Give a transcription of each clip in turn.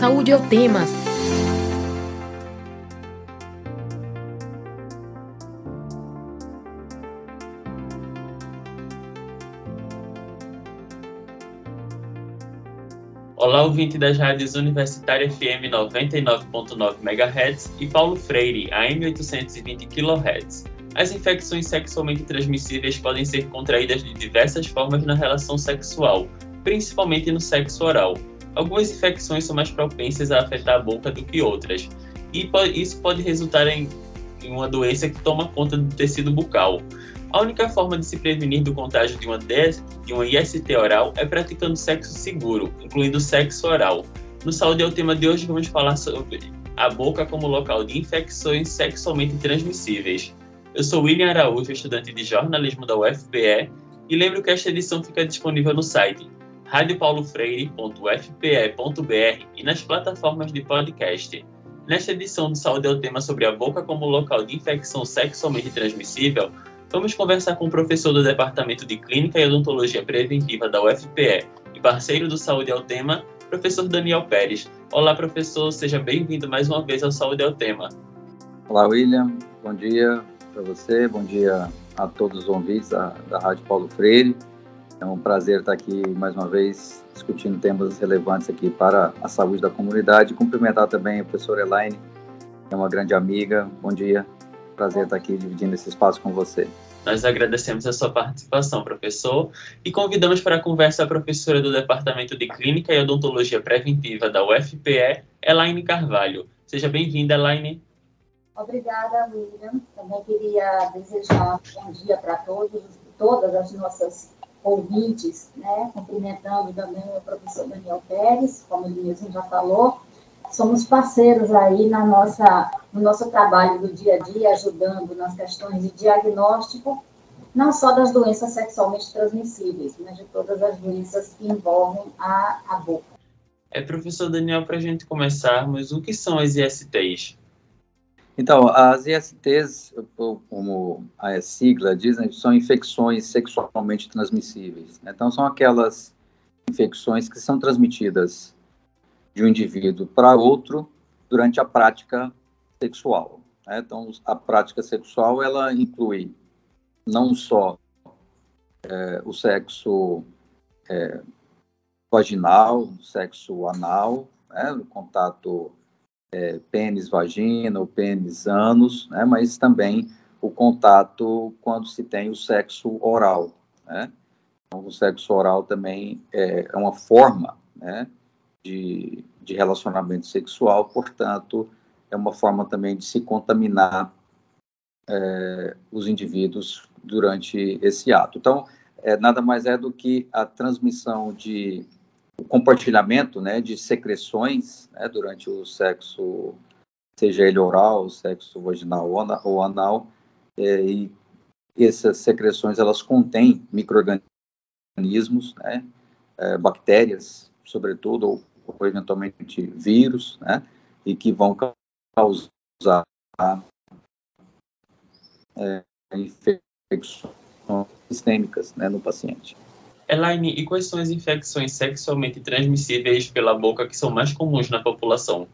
Saúde é o tema. Olá, ouvinte das rádios Universitária FM 99.9 MHz e Paulo Freire, AM 820 kHz. As infecções sexualmente transmissíveis podem ser contraídas de diversas formas na relação sexual, principalmente no sexo oral. Algumas infecções são mais propensas a afetar a boca do que outras, e isso pode resultar em uma doença que toma conta do tecido bucal. A única forma de se prevenir do contágio de uma, de uma IST oral é praticando sexo seguro, incluindo sexo oral. No Saúde é o tema de hoje, vamos falar sobre a boca como local de infecções sexualmente transmissíveis. Eu sou William Araújo, estudante de jornalismo da UFPE, e lembro que esta edição fica disponível no site radiopaulofreire.fpe.br e nas plataformas de podcast. Nesta edição do Saúde é o tema sobre a boca como local de infecção sexualmente transmissível, vamos conversar com o professor do Departamento de Clínica e Odontologia Preventiva da UFPE e parceiro do Saúde é o tema, professor Daniel Pérez. Olá, professor, seja bem-vindo mais uma vez ao Saúde é o tema. Olá, William. Bom dia para você, bom dia a todos os ouvintes da, da Rádio Paulo Freire. É um prazer estar aqui mais uma vez discutindo temas relevantes aqui para a saúde da comunidade. Cumprimentar também a professora Elaine, que é uma grande amiga. Bom dia, prazer estar aqui dividindo esse espaço com você. Nós agradecemos a sua participação, professor, e convidamos para a conversa a professora do Departamento de Clínica e Odontologia Preventiva da UFPE, Elaine Carvalho. Seja bem-vinda, Elaine. Obrigada, William. Também queria desejar um bom dia para todos, todas as nossas ouvintes, né? cumprimentando também o professor Daniel Pérez, como ele mesmo já falou. Somos parceiros aí na nossa, no nosso trabalho do dia a dia, ajudando nas questões de diagnóstico, não só das doenças sexualmente transmissíveis, mas de todas as doenças que envolvem a, a boca. É, professor Daniel, para a gente começarmos, o que são as ISTs? Então, as ISTs, como a sigla diz, né, são infecções sexualmente transmissíveis. Né? Então, são aquelas infecções que são transmitidas de um indivíduo para outro durante a prática sexual. Né? Então, a prática sexual, ela inclui não só é, o sexo é, vaginal, o sexo anal, né? o contato é, pênis vagina ou pênis ânus, né, mas também o contato quando se tem o sexo oral, né? Então, o sexo oral também é, é uma forma, né, de, de relacionamento sexual, portanto, é uma forma também de se contaminar é, os indivíduos durante esse ato. Então, é, nada mais é do que a transmissão de o compartilhamento né, de secreções né, durante o sexo, seja ele oral, sexo vaginal ou anal, é, e essas secreções elas contêm microorganismos, né, é, bactérias, sobretudo, ou, ou, eventualmente vírus, né, e que vão causar é, infecções sistêmicas né, no paciente. Elaine, e quais são as infecções sexualmente transmissíveis pela boca que são mais comuns na população?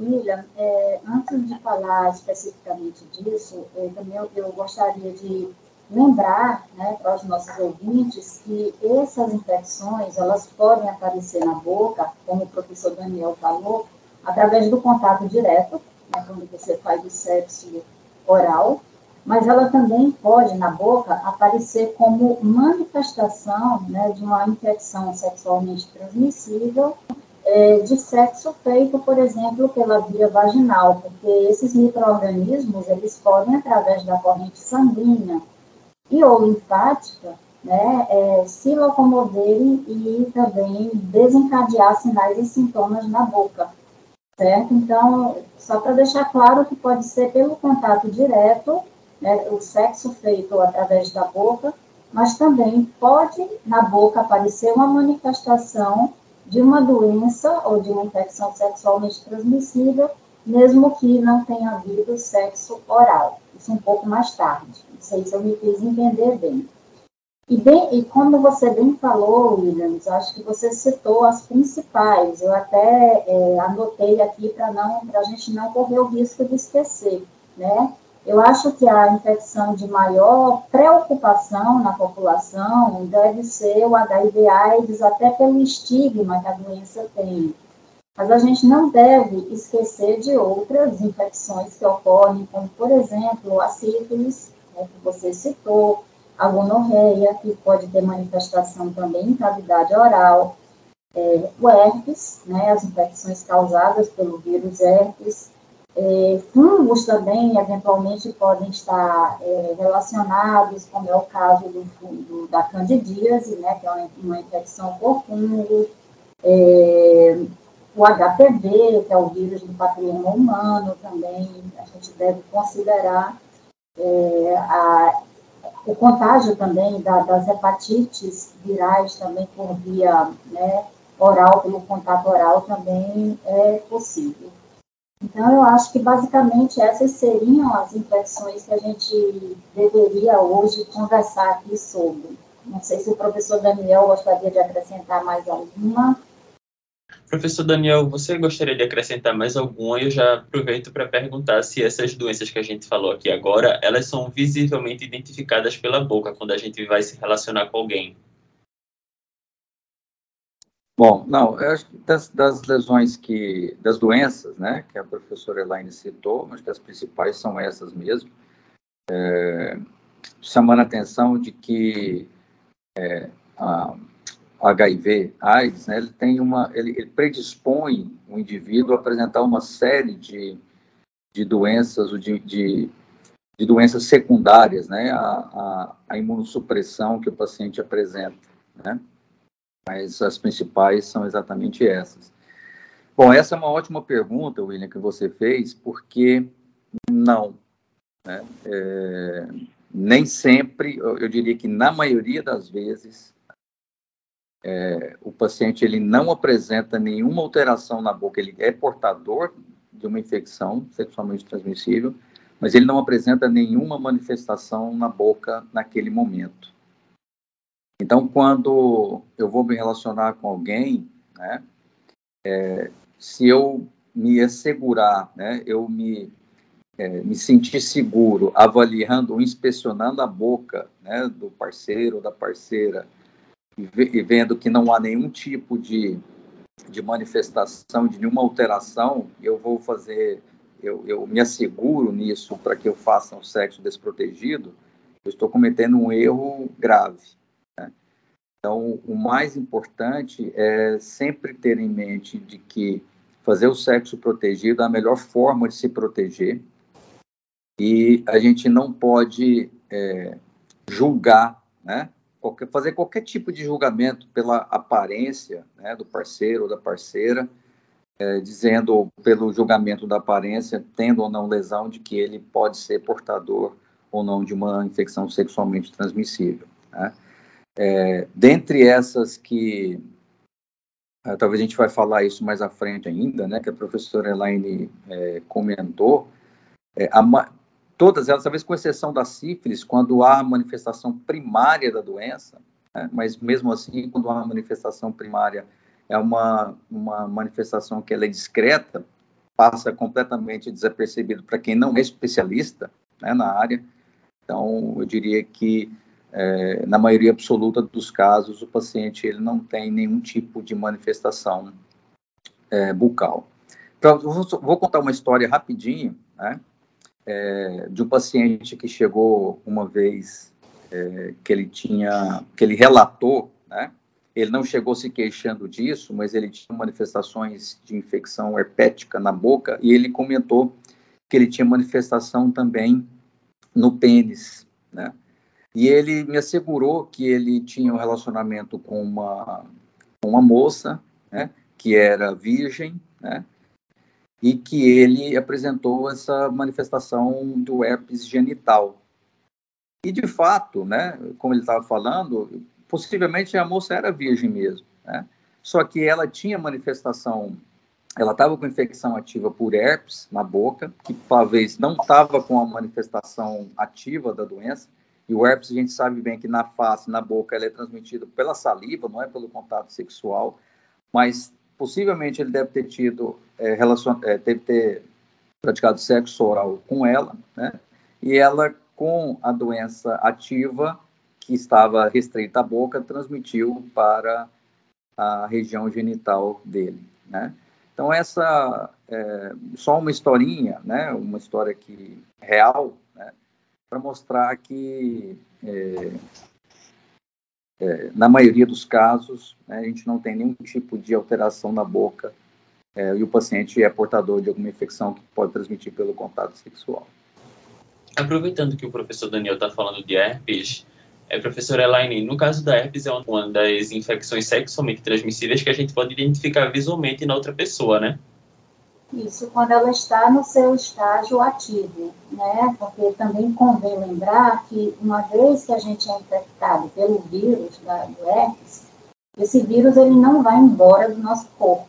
William, é, antes de falar especificamente disso, é, também eu, eu, gostaria de lembrar né, para os nossos ouvintes que essas infecções elas podem aparecer na boca, como o professor Daniel falou, através do contato direto, né, quando você faz o sexo oral, mas ela também pode, na boca, aparecer como manifestação né, de uma infecção sexualmente transmissível é, de sexo feito, por exemplo, pela via vaginal, porque esses micro-organismos, eles podem, através da corrente sanguínea e ou linfática, né, é, se locomoverem e também desencadear sinais e sintomas na boca, certo? Então, só para deixar claro que pode ser pelo contato direto né, o sexo feito através da boca, mas também pode na boca aparecer uma manifestação de uma doença ou de uma infecção sexualmente transmissível, mesmo que não tenha havido sexo oral. Isso um pouco mais tarde. Não sei se eu me fiz entender bem. E, bem, e como você bem falou, Williams, acho que você citou as principais. Eu até é, anotei aqui para não, para a gente não correr o risco de esquecer, né? Eu acho que a infecção de maior preocupação na população deve ser o HIV/AIDS, até pelo estigma que a doença tem. Mas a gente não deve esquecer de outras infecções que ocorrem, como, por exemplo, a sífilis, né, que você citou, a gonorreia, que pode ter manifestação também em cavidade oral, é, o herpes, né, as infecções causadas pelo vírus herpes, é, fungos também, eventualmente, podem estar é, relacionados, como é o caso do, do, da candidíase, né, que é uma, uma infecção por fungo, é, o HPV, que é o vírus do papiloma humano, também a gente deve considerar é, a, o contágio também da, das hepatites virais também por via né, oral, pelo contato oral também é possível. Então, eu acho que basicamente essas seriam as infecções que a gente deveria hoje conversar aqui sobre. Não sei se o professor Daniel gostaria de acrescentar mais alguma. Professor Daniel, você gostaria de acrescentar mais alguma? Eu já aproveito para perguntar se essas doenças que a gente falou aqui agora, elas são visivelmente identificadas pela boca quando a gente vai se relacionar com alguém. Bom, não, das, das, lesões que, das doenças, né, que a professora Elaine citou, acho que as principais são essas mesmo, é, chamando a atenção de que é, a HIV, AIDS, né, ele tem uma, ele, ele, predispõe o indivíduo a apresentar uma série de, de doenças, de, de, de doenças secundárias, né, a, a, a imunossupressão que o paciente apresenta, né, mas as principais são exatamente essas. Bom, essa é uma ótima pergunta, William, que você fez, porque não. Né? É, nem sempre, eu diria que na maioria das vezes, é, o paciente ele não apresenta nenhuma alteração na boca, ele é portador de uma infecção sexualmente transmissível, mas ele não apresenta nenhuma manifestação na boca naquele momento. Então, quando eu vou me relacionar com alguém, né, é, se eu me assegurar, né, eu me, é, me sentir seguro avaliando, inspecionando a boca né, do parceiro da parceira e, e vendo que não há nenhum tipo de, de manifestação, de nenhuma alteração, eu vou fazer, eu, eu me asseguro nisso para que eu faça um sexo desprotegido, eu estou cometendo um erro grave. Então, o mais importante é sempre ter em mente de que fazer o sexo protegido é a melhor forma de se proteger e a gente não pode é, julgar, né? Qualquer, fazer qualquer tipo de julgamento pela aparência né, do parceiro ou da parceira, é, dizendo pelo julgamento da aparência, tendo ou não lesão, de que ele pode ser portador ou não de uma infecção sexualmente transmissível. Né? É, dentre essas que é, talvez a gente vai falar isso mais à frente ainda, né, que a professora Elaine é, comentou, é, a, todas elas, talvez com exceção da sífilis, quando há manifestação primária da doença, né, mas mesmo assim, quando há manifestação primária, é uma, uma manifestação que ela é discreta, passa completamente desapercebido para quem não é especialista né, na área. Então, eu diria que é, na maioria absoluta dos casos, o paciente ele não tem nenhum tipo de manifestação é, bucal. Então, vou, vou, contar uma história rapidinho, né, é, de um paciente que chegou uma vez é, que ele tinha, que ele relatou, né, ele não chegou se queixando disso, mas ele tinha manifestações de infecção herpética na boca e ele comentou que ele tinha manifestação também no pênis, né? E ele me assegurou que ele tinha um relacionamento com uma, uma moça, né, que era virgem, né, e que ele apresentou essa manifestação do herpes genital. E de fato, né, como ele estava falando, possivelmente a moça era virgem mesmo, né? Só que ela tinha manifestação, ela estava com infecção ativa por herpes na boca, que talvez não estava com a manifestação ativa da doença, E o herpes, a gente sabe bem que na face, na boca, ele é transmitido pela saliva, não é pelo contato sexual, mas possivelmente ele deve ter tido, é, relacion... é, deve ter praticado sexo oral com ela, né? E ela, com a doença ativa, que estava restrita à boca, transmitiu para a região genital dele, né? Então essa é só uma historinha, né? Uma história que real, né? Para mostrar que é, é, na maioria dos casos né, a gente não tem nenhum tipo de alteração na boca é, e o paciente é portador de alguma infecção que pode transmitir pelo contato sexual. Aproveitando que o professor Daniel está falando de herpes, é, professora Elaine, no caso da herpes, é uma das infecções sexualmente transmissíveis que a gente pode identificar visualmente na outra pessoa, né? Isso, quando ela está no seu estágio ativo, né? Porque também convém lembrar que uma vez que a gente é infectado pelo vírus da, do herpes, esse vírus ele não vai embora do nosso corpo.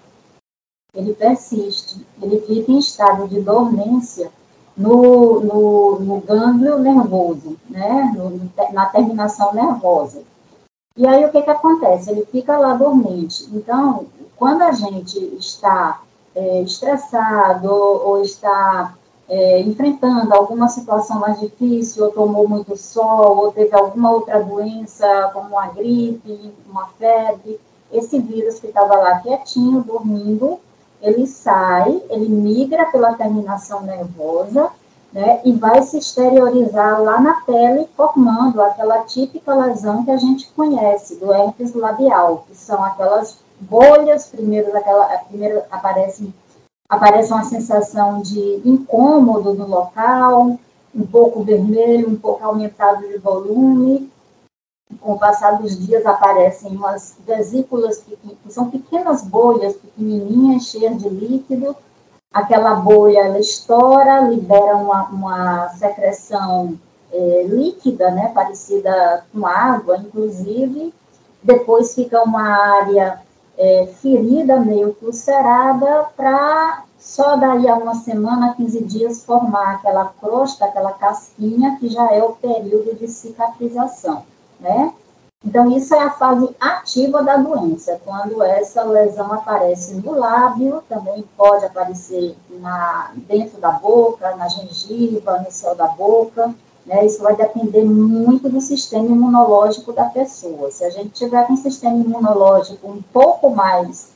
Ele persiste, ele fica em estado de dormência no, no, no gânglio nervoso, né, no, na terminação nervosa. E aí o que, que acontece? Ele fica lá dormente. Então, quando a gente está é, estressado ou está é, enfrentando alguma situação mais difícil, ou tomou muito sol, ou teve alguma outra doença, como uma gripe, uma febre, esse vírus que estava lá quietinho, dormindo, ele sai, ele migra pela terminação nervosa, né, e vai se exteriorizar lá na pele, formando aquela típica lesão que a gente conhece, do herpes labial, que são aquelas bolhas, primeiro, aquela, primeiro aparece, aparece uma sensação de incômodo no local, um pouco vermelho, um pouco aumentado de volume, com o passar dos dias aparecem umas vesículas que, que são pequenas bolhas pequenininhas, cheias de líquido. Aquela bolha ela estoura, libera uma, uma secreção é, líquida, né, parecida com água, inclusive. Depois fica uma área é, ferida, meio ulcerada, para só daí a uma semana, 15 dias, formar aquela crosta, aquela casquinha, que já é o período de cicatrização né? Então, isso é a fase ativa da doença, quando essa lesão aparece no lábio, também pode aparecer na, dentro da boca, na gengiva, no céu da boca, né? Isso vai depender muito do sistema imunológico da pessoa. Se a gente tiver um sistema imunológico um pouco mais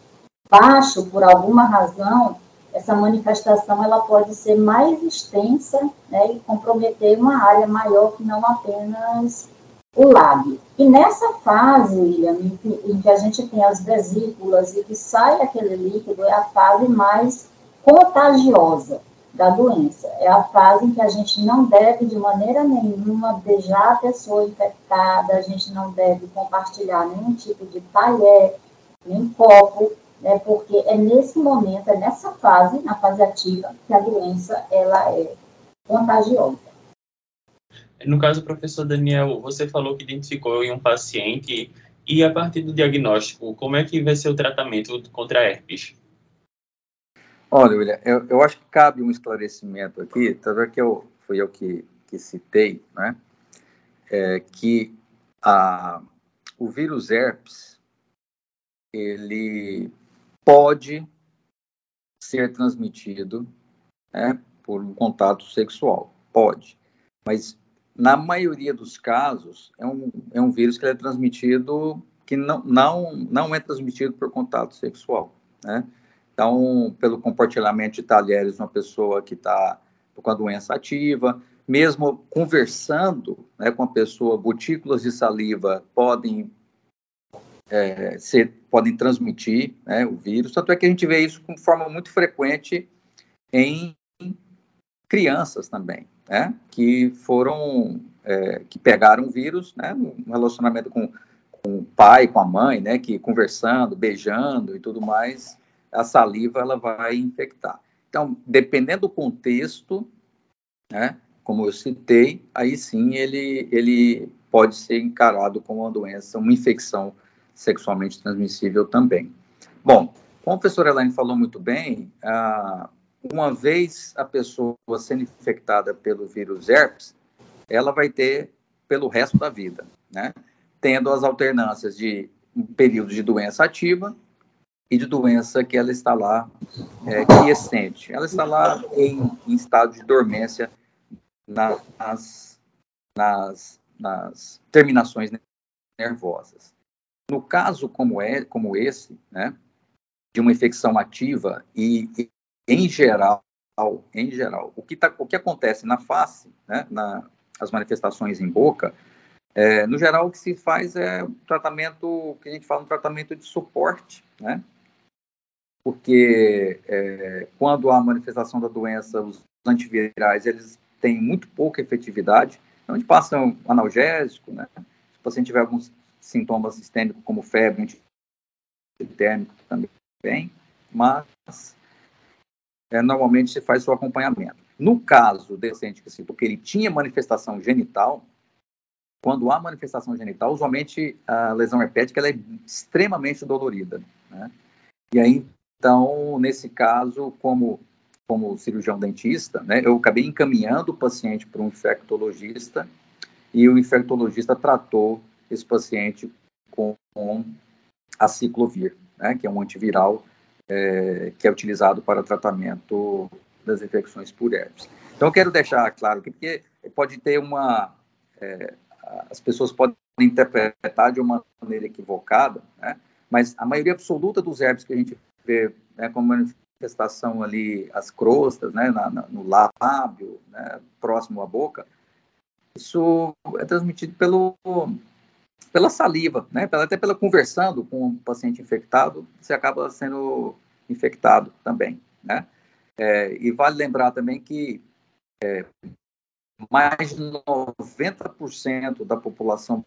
baixo, por alguma razão, essa manifestação ela pode ser mais extensa né, e comprometer uma área maior que não apenas o lábio. E nessa fase, William, em que a gente tem as vesículas e que sai aquele líquido, é a fase mais contagiosa da doença. É a fase em que a gente não deve, de maneira nenhuma, beijar a pessoa infectada, a gente não deve compartilhar nenhum tipo de talher, nem copo, né, porque é nesse momento, é nessa fase, na fase ativa, que a doença ela é contagiosa. No caso, professor Daniel, você falou que identificou em um paciente e a partir do diagnóstico, como é que vai ser o tratamento contra a herpes? Olha, William, eu, eu acho que cabe um esclarecimento aqui, talvez que eu, fui eu que, que citei, né? É, que a, o vírus herpes, ele pode ser transmitido né, por um contato sexual, pode, mas na maioria dos casos, é um, é um vírus que é transmitido, que não, não, não é transmitido por contato sexual, né? Então, pelo compartilhamento de talheres, uma pessoa que está com a doença ativa, mesmo conversando né, com a pessoa, gotículas de saliva podem é, ser, podem transmitir né, o vírus. Tanto é que a gente vê isso com forma muito frequente em crianças também né, que foram, é, que pegaram o vírus, né, no relacionamento com, com o pai, com a mãe, né, que conversando, beijando e tudo mais, a saliva ela vai infectar. Então, dependendo do contexto, né, como eu citei, aí sim ele, ele pode ser encarado como uma doença, uma infecção sexualmente transmissível também. Bom, como a professora Elaine falou muito bem, uma vez a pessoa sendo infectada pelo vírus herpes, ela vai ter pelo resto da vida, né? Tendo as alternâncias de um período de doença ativa e de doença que ela está lá é, quiescente. Ela está lá em, em estado de dormência nas, nas, nas terminações nervosas. No caso como é como esse, né, de uma infecção ativa e, e em geral, em geral, o que, tá, o que acontece na face, né, na, as manifestações em boca, é, no geral o que se faz é um tratamento, que a gente fala um tratamento de suporte, né, porque é, quando há manifestação da doença, os antivirais, eles têm muito pouca efetividade, então a gente passa um analgésico, né, se o paciente tiver alguns sintomas sistêmicos, como febre, antitérmico também, mas é, normalmente se faz seu acompanhamento. No caso do paciente que citou que ele tinha manifestação genital, quando há manifestação genital, usualmente a lesão herpética ela é extremamente dolorida. Né? E aí, então, nesse caso, como, como cirurgião dentista, né, eu acabei encaminhando o paciente para um infectologista e o infectologista tratou esse paciente com, a ciclovir, né, que é um antiviral é, que é utilizado para tratamento das infecções por herpes. Então, eu quero deixar claro aqui, porque pode ter uma. É, as pessoas podem interpretar de uma maneira equivocada, né? mas a maioria absoluta dos herpes que a gente vê né, como manifestação ali, as crostas, né, na, na, no lábio, né, próximo à boca, isso é transmitido pelo, pela saliva, né? Até pela conversando com um paciente infectado, você acaba sendo infectado também, né? É, e vale lembrar também que é, mais de 90% da população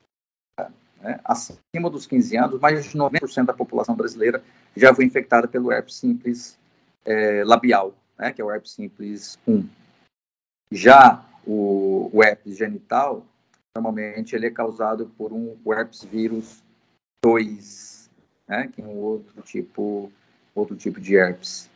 né, acima dos 15 anos, mais de 90% da população brasileira já foi infectada pelo herpes simples é, labial, né, que é o herpes simples 1. Já o, o herpes genital, normalmente ele é causado por um herpes vírus 2, né, que é um outro tipo, outro tipo de herpes.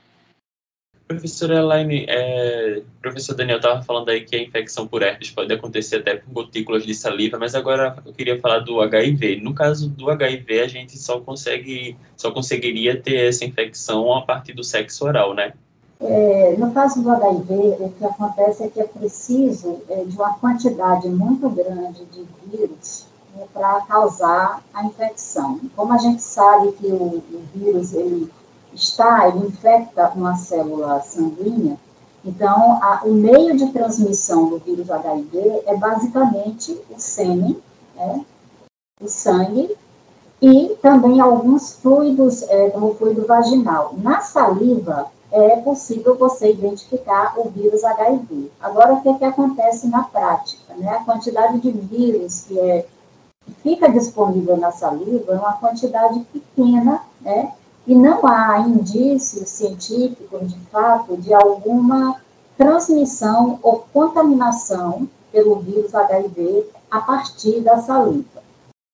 Professora Elaine, é, professor Daniel estava falando aí que a infecção por herpes pode acontecer até com gotículas de saliva, mas agora eu queria falar do HIV. No caso do HIV, a gente só consegue, só conseguiria ter essa infecção a partir do sexo oral, né? É, no caso do HIV, o que acontece é que é preciso é, de uma quantidade muito grande de vírus né, para causar a infecção. Como a gente sabe que o, o, vírus ele está, ele infecta uma célula sanguínea, então a, o meio de transmissão do vírus HIV é basicamente o sêmen, né, o sangue e também alguns fluidos, é, como o fluido vaginal. Na saliva, é possível você identificar o vírus HIV. Agora, o que, é que acontece na prática? Né? A quantidade de vírus que, é, que fica disponível na saliva é uma quantidade pequena, né? E não há indícios científicos, de fato, de alguma transmissão ou contaminação pelo vírus HIV a partir da saliva.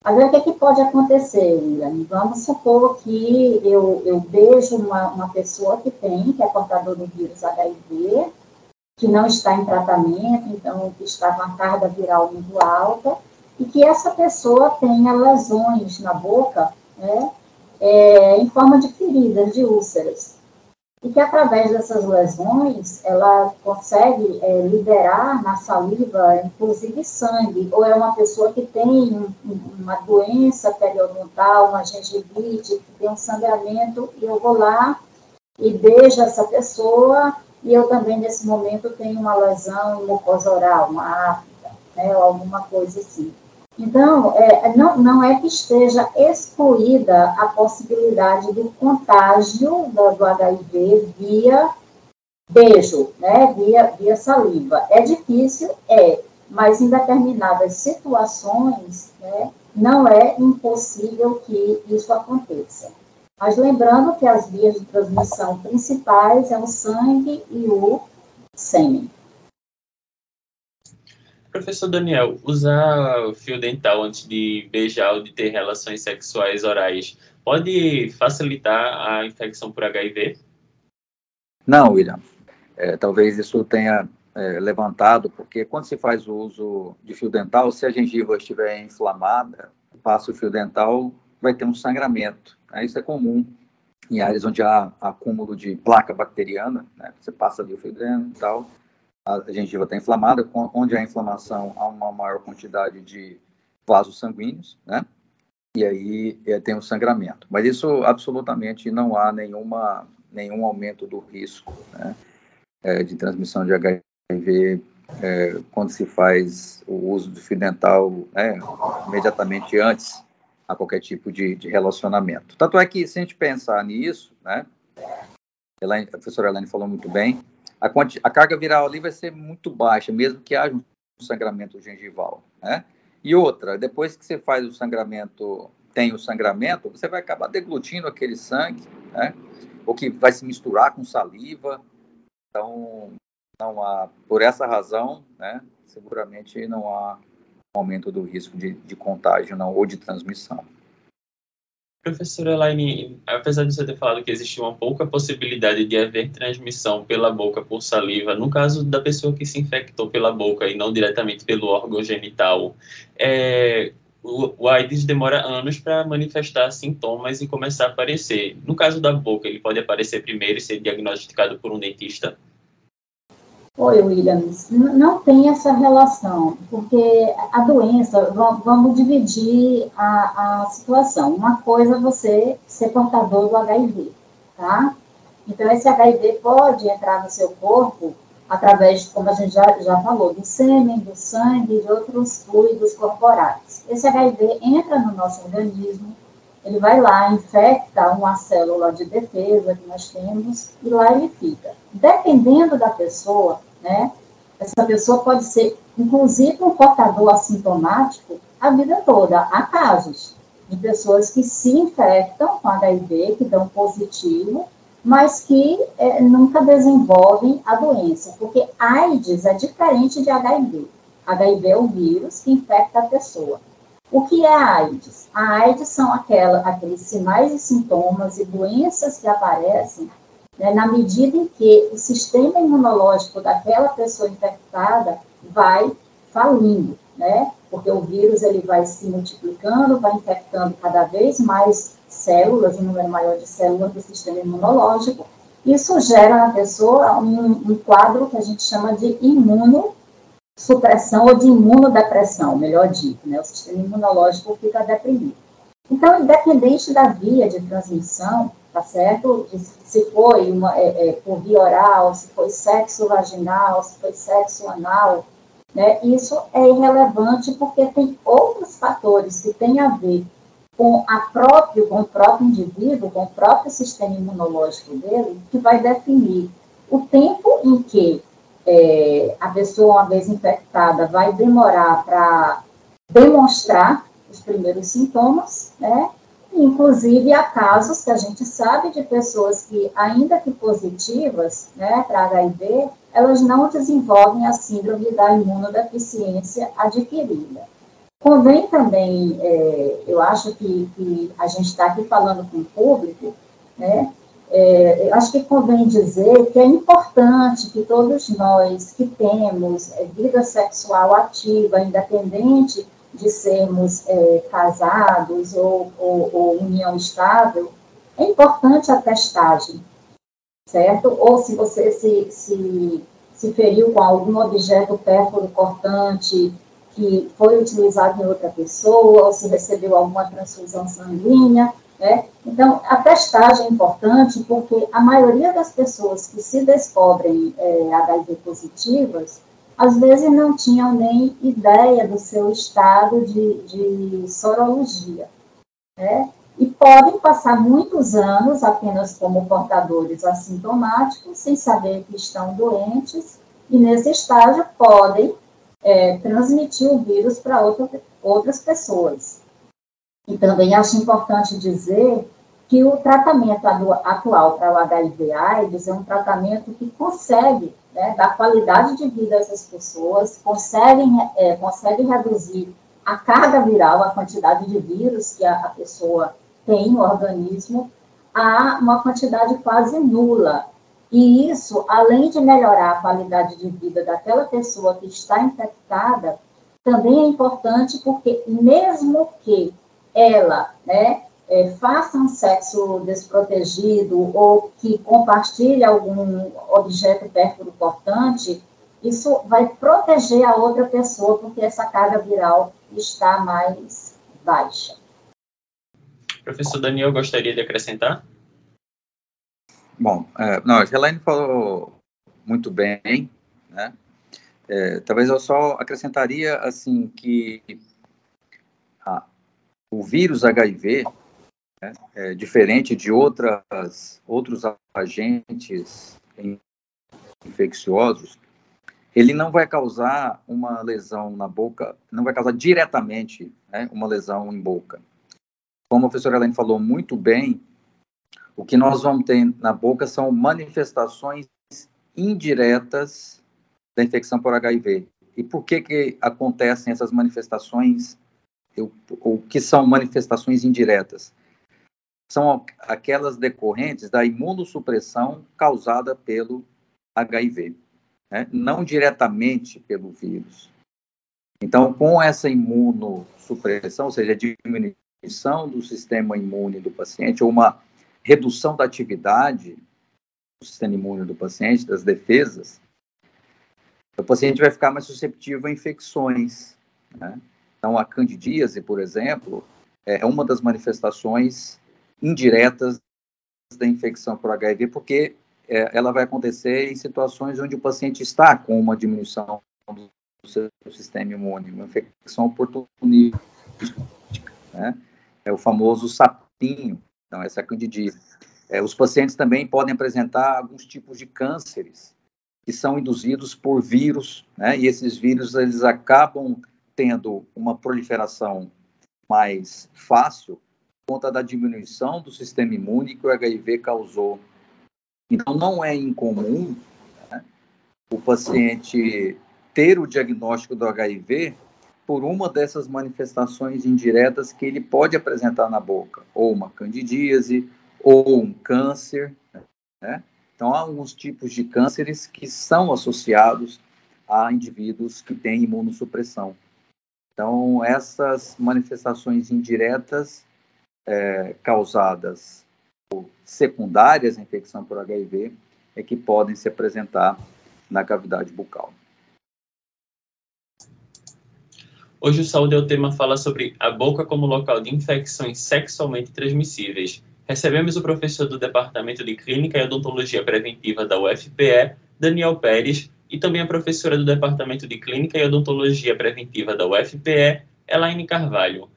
Agora, o que, é que pode acontecer, William? Vamos supor que eu, eu beijo uma, uma pessoa que tem, que é portador do vírus HIV, que não está em tratamento, então que está com a carga viral muito alta, e que essa pessoa tenha lesões na boca, né, é, em forma de feridas, de úlceras e que através dessas lesões ela consegue é, liberar na saliva, inclusive sangue, ou é uma pessoa que tem uma doença periodontal, uma gengivite, que tem um sangramento, e eu vou lá e beijo essa pessoa, e eu também nesse momento tenho uma lesão mucosa oral, uma afta, né, alguma coisa assim. Então, é, não, não é que esteja excluída a possibilidade do contágio do, do HIV via beijo, né, via, via saliva. É difícil? É, mas em determinadas situações, né, não é impossível que isso aconteça. Mas lembrando que as vias de transmissão principais é o sangue e o sêmen. Professor Daniel, usar fio dental antes de beijar ou de ter relações sexuais orais pode facilitar a infecção por HIV? Não, William. É, talvez isso tenha é, levantado, porque quando se faz o uso de fio dental, se a gengiva estiver inflamada, passa o fio dental, vai ter um sangramento. Né? Isso é comum em áreas onde há acúmulo de placa bacteriana, né? você passa ali o fio dental, a gengiva está inflamada, onde há inflamação, há uma maior quantidade de vasos sanguíneos, né? E aí é, tem um sangramento. Mas isso absolutamente não há nenhuma, nenhum aumento do risco né? é, de transmissão de HIV é, quando se faz o uso do fio dental né, imediatamente antes a qualquer tipo de, de, relacionamento. Tanto é que, se a gente pensar nisso, né, a professora Elaine falou muito bem, a, a, carga viral ali vai ser muito baixa, mesmo que haja um sangramento gengival. Né? E outra, depois que você faz o sangramento, tem o sangramento, você vai acabar deglutindo aquele sangue, né? ou que vai se misturar com saliva. Então, não há, por essa razão, né, seguramente não há aumento do risco de, de contágio não, ou de transmissão. Professora Elaine, apesar de você ter falado que existe uma pouca possibilidade de haver transmissão pela boca por saliva, no caso da pessoa que se infectou pela boca e não diretamente pelo órgão genital, é, o, AIDS demora anos para manifestar sintomas e começar a aparecer. No caso da boca, ele pode aparecer primeiro e ser diagnosticado por um dentista? Oi, Williams. Não tem essa relação, porque a doença, vamos dividir a, a situação. Uma coisa é você ser portador do HIV, tá? Então, esse HIV pode entrar no seu corpo através, como a gente já, já falou, do sêmen, do sangue de outros fluidos corporais. Esse HIV entra no nosso organismo, ele vai lá, infecta uma célula de defesa que nós temos e lá ele fica. Dependendo da pessoa, né? Essa pessoa pode ser, inclusive, um portador assintomático a vida toda. Há casos de pessoas que se infectam com HIV, que dão positivo, mas que é, nunca desenvolvem a doença, porque AIDS é diferente de HIV. HIV é o vírus que infecta a pessoa. O que é a AIDS? A AIDS são aquela, aqueles sinais e sintomas e doenças que aparecem né, na medida em que o sistema imunológico daquela pessoa infectada vai falindo, né? Porque o vírus ele vai se multiplicando, vai infectando cada vez mais células, um número maior de células do sistema imunológico. Isso gera na pessoa um, um quadro que a gente chama de imunossupressão ou de imunodepressão, melhor dito, né? O sistema imunológico fica deprimido. Então, independente da via de transmissão, tá certo? Se foi uma, é, é, por via oral, se foi sexo vaginal, se foi sexo anal, né? Isso é irrelevante porque tem outros fatores que têm a ver com, a próprio, com o próprio indivíduo, com o próprio sistema imunológico dele, que vai definir o tempo em que é, a pessoa, uma vez infectada, vai demorar para demonstrar os primeiros sintomas, né? Inclusive, há casos que a gente sabe de pessoas que, ainda que positivas né, para HIV, elas não desenvolvem a síndrome da imunodeficiência adquirida. Convém também, é, eu acho que, que a gente está aqui falando com o público, né, é, acho que convém dizer que é importante que todos nós que temos é, vida sexual ativa, independente de sermos é, casados ou, ou, ou, união estável, é importante a testagem, certo? Ou se você se, se, se feriu com algum objeto pérfuro cortante que foi utilizado em outra pessoa, ou se recebeu alguma transfusão sanguínea, né? Então, a testagem é importante porque a maioria das pessoas que se descobrem é, HIV positivas, às vezes não tinham nem ideia do seu estado de, de sorologia. Né? E podem passar muitos anos apenas como portadores assintomáticos, sem saber que estão doentes, e nesse estágio podem é, transmitir o vírus para outra, outras pessoas. E também acho importante dizer que o tratamento atual para o HIV/AIDS é um tratamento que consegue né, dar qualidade de vida a essas pessoas, consegue, é, reduzir a carga viral, a quantidade de vírus que a, a pessoa tem no organismo, a uma quantidade quase nula. E isso, além de melhorar a qualidade de vida daquela pessoa que está infectada, também é importante porque, mesmo que ela né, é, faça um sexo desprotegido ou que compartilhe algum objeto cortante, isso vai proteger a outra pessoa, porque essa carga viral está mais baixa. Professor Daniel, gostaria de acrescentar? Bom, é, não, a Helene falou muito bem, né? É, talvez eu só acrescentaria assim que ah, o vírus HIV né, é diferente de outras outros agentes infecciosos, ele não vai causar uma lesão na boca, não vai causar diretamente né, uma lesão em boca. Como a professora Helene falou muito bem, o que nós vamos ter na boca são manifestações indiretas da infecção por HIV. E por que, que acontecem essas manifestações, ou que são manifestações indiretas? São aquelas decorrentes da imunossupressão causada pelo HIV né? não diretamente pelo vírus. Então, com essa imunossupressão, ou seja, a diminuição do sistema imune do paciente, ou uma redução da atividade do sistema imune do paciente, das defesas, o paciente vai ficar mais susceptível a infecções. Né? Então, a candidíase, por exemplo, é uma das manifestações indiretas da infecção por HIV, porque é, ela vai acontecer em situações onde o paciente está com uma diminuição do seu sistema imune, uma infecção oportunística, né? É o famoso sapinho, então essa é a candidíase. É, os pacientes também podem apresentar alguns tipos de cânceres que são induzidos por vírus, né? E esses vírus eles acabam tendo uma proliferação mais fácil conta da diminuição do sistema imune que o HIV causou então, não é incomum né, o paciente ter o diagnóstico do HIV por uma dessas manifestações indiretas que ele pode apresentar na boca, ou uma candidíase, ou um câncer. Né? Então, há alguns tipos de cânceres que são associados a indivíduos que têm imunossupressão. Então, essas manifestações indiretas é, causadas secundárias à infecção por HIV é que podem se apresentar na cavidade bucal. Hoje o Saúde é o tema fala sobre a boca como local de infecções sexualmente transmissíveis. Recebemos o professor do Departamento de Clínica e Odontologia Preventiva da UFPE, Daniel Pérez, e também a professora do Departamento de Clínica e Odontologia Preventiva da UFPE, Elaine Carvalho.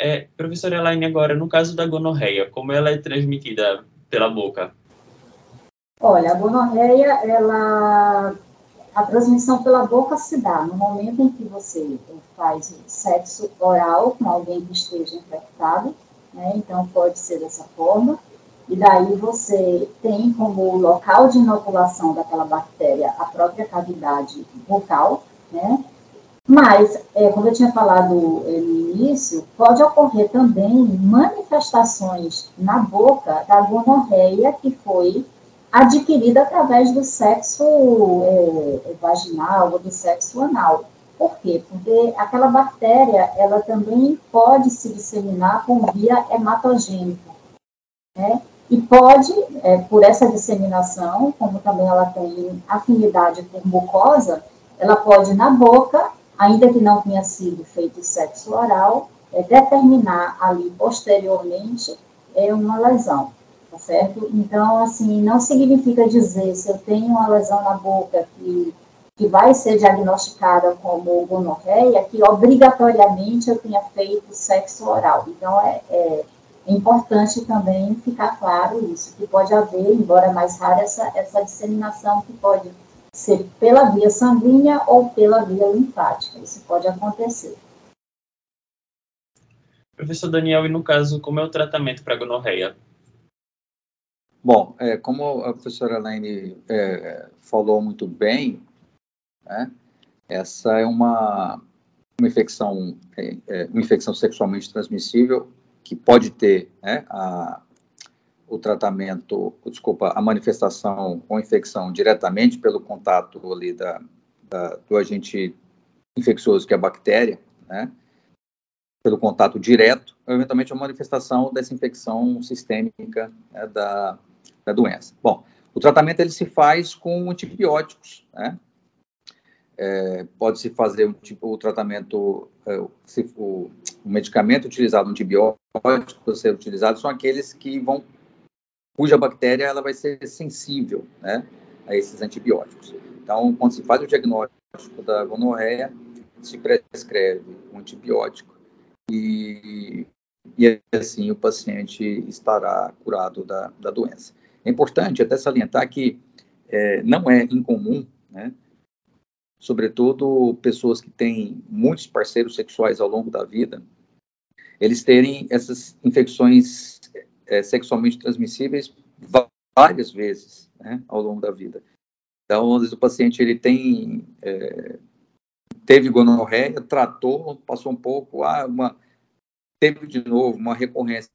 É, professora Elaine, agora, no caso da gonorreia, como ela é transmitida pela boca? Olha, a gonorreia, ela, a transmissão pela boca se dá no momento em que você faz sexo oral com alguém que esteja infectado, né? então pode ser dessa forma, e daí você tem como local de inoculação daquela bactéria a própria cavidade bucal, né? Mas, é, como eu tinha falado é, no início, pode ocorrer também manifestações na boca da gonorreia que foi adquirida através do sexo é, vaginal ou do sexo anal. Por quê? Porque aquela bactéria, ela também pode se disseminar por via hematogênica, né? E pode, é, por essa disseminação, como também ela tem afinidade por mucosa, ela pode na boca ainda que não tenha sido feito sexo oral, é, determinar ali posteriormente é uma lesão, tá certo? Então, assim, não significa dizer se eu tenho uma lesão na boca que, que vai ser diagnosticada como gonorreia, que obrigatoriamente eu tenha feito sexo oral. Então, é, é, importante também ficar claro isso, que pode haver, embora mais rara, essa, essa disseminação que pode ser pela via sanguínea ou pela via linfática. Isso pode acontecer. Professor Daniel, e no caso, como é o tratamento para gonorreia? Bom, é, como a professora Elaine é, falou muito bem, né, essa é uma, uma infecção, é, é uma infecção sexualmente transmissível que pode ter né, a, o tratamento, desculpa, a manifestação ou infecção diretamente pelo contato ali da, da, do agente infeccioso, que é a bactéria, né? Pelo contato direto, ou eventualmente a manifestação dessa infecção sistêmica né, da, da doença. Bom, o tratamento ele se faz com antibióticos, né? É, Pode-se fazer um tipo, o tratamento, é, se, o, o, medicamento utilizado, o antibiótico a ser utilizado, são aqueles que vão, cuja bactéria ela vai ser sensível, né, a esses antibióticos. Então, quando se faz o diagnóstico da gonorreia, se prescreve um antibiótico e, e assim o paciente estará curado da, da doença. É importante até salientar que é, não é incomum, né, sobretudo pessoas que têm muitos parceiros sexuais ao longo da vida, eles terem essas infecções é, sexualmente transmissíveis várias vezes né, ao longo da vida. Então, às vezes o paciente ele tem é, teve gonorreia, tratou, passou um pouco, ah, uma, teve de novo uma recorrência.